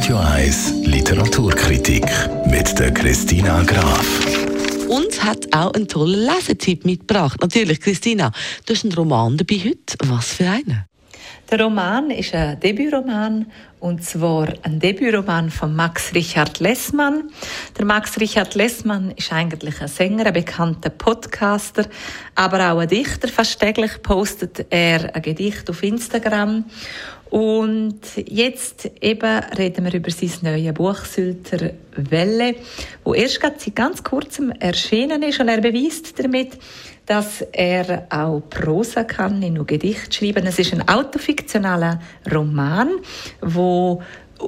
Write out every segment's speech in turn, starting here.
Radio 1 Literaturkritik mit der Christina Graf. Uns hat auch einen tollen Lesetipp mitgebracht. Natürlich, Christina, du hast einen Roman dabei heute. Was für einen? Der Roman ist ein Debütroman und zwar ein Debütroman von Max Richard Lessmann. Der Max Richard Lessmann ist eigentlich ein Sänger, ein bekannter Podcaster, aber auch ein Dichter. Fast täglich postet er ein Gedicht auf Instagram und jetzt eben reden wir über sein neues Buch Sylter Welle, wo erst seit ganz kurzem erschienen ist und er beweist damit, dass er auch Prosa kann, nicht nur Gedicht schreiben. Es ist ein autofiktionaler Roman, wo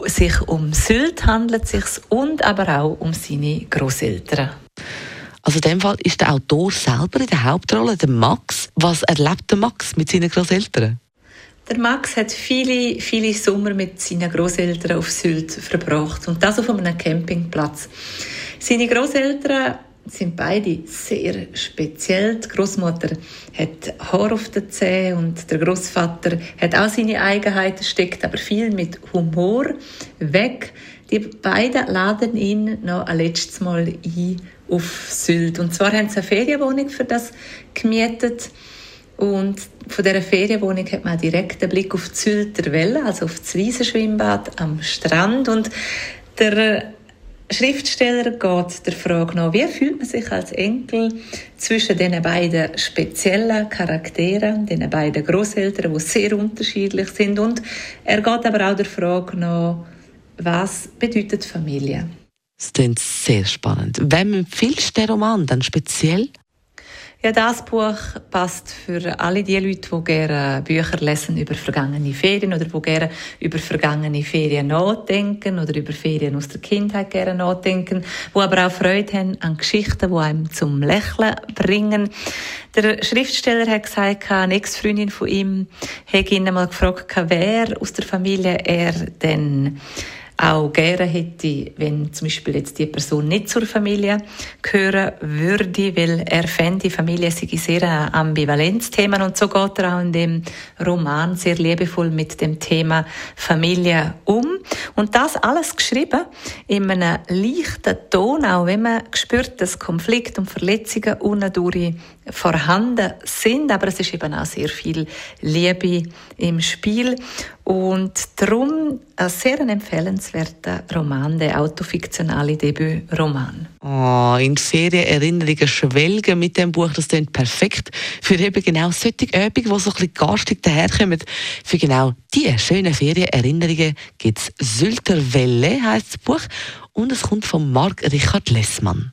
sich um Sylt handelt sich's und aber auch um seine Großeltern. Also in dem Fall ist der Autor selber in der Hauptrolle, der Max. Was erlebt der Max mit seinen Großeltern? Der Max hat viele, viele Sommer mit seinen Großeltern auf Sylt verbracht und das auf einem Campingplatz. Seine Großeltern sind beide sehr speziell. Die Großmutter hat Haar auf den Zähnen und der Großvater hat auch seine Eigenheiten, steckt aber viel mit Humor weg. Die beiden laden ihn noch ein letztes Mal ein auf Sylt. Und zwar haben sie eine Ferienwohnung für das gemietet. Und von dieser Ferienwohnung hat man direkt einen Blick auf die Sylter Welle, also auf das Wiesenschwimmbad am Strand. Und der Schriftsteller geht der Frage nach, wie fühlt man sich als Enkel zwischen den beiden speziellen Charakteren, den beiden Großeltern, die sehr unterschiedlich sind. Und er geht aber auch der Frage nach, was bedeutet Familie? Das klingt sehr spannend. Wem empfiehlst du den Roman dann speziell? Ja, das Buch passt für alle die Leute, die gerne Bücher lesen über vergangene Ferien oder die gerne über vergangene Ferien nachdenken oder über Ferien aus der Kindheit gerne nachdenken, die aber auch Freude haben an Geschichten, die einem zum Lächeln bringen. Der Schriftsteller hat gesagt, eine Ex-Freundin von ihm hätte ihn einmal gefragt, wer aus der Familie er denn auch gerne hätte, wenn zum Beispiel jetzt die Person nicht zur Familie gehören würde, weil er fände, Familie sei sehr ein Ambivalenzthema und so geht er auch in dem Roman sehr liebevoll mit dem Thema Familie um. Und das alles geschrieben in einem leichten Ton, auch wenn man spürt, dass Konflikt und Verletzungen unten vorhanden sind, aber es ist eben auch sehr viel Liebe im Spiel und darum ein sehr empfehlenswerter Roman, der autofiktionale Debütroman. Oh, in Ferienerinnerungen schwelgen mit dem Buch, das klingt perfekt für eben genau solche Übungen, die so ein bisschen garstig daherkommen. Für genau diese schönen Ferienerinnerungen gibt es «Sylter Welle» heisst das Buch und es kommt von Marc Richard Lessmann.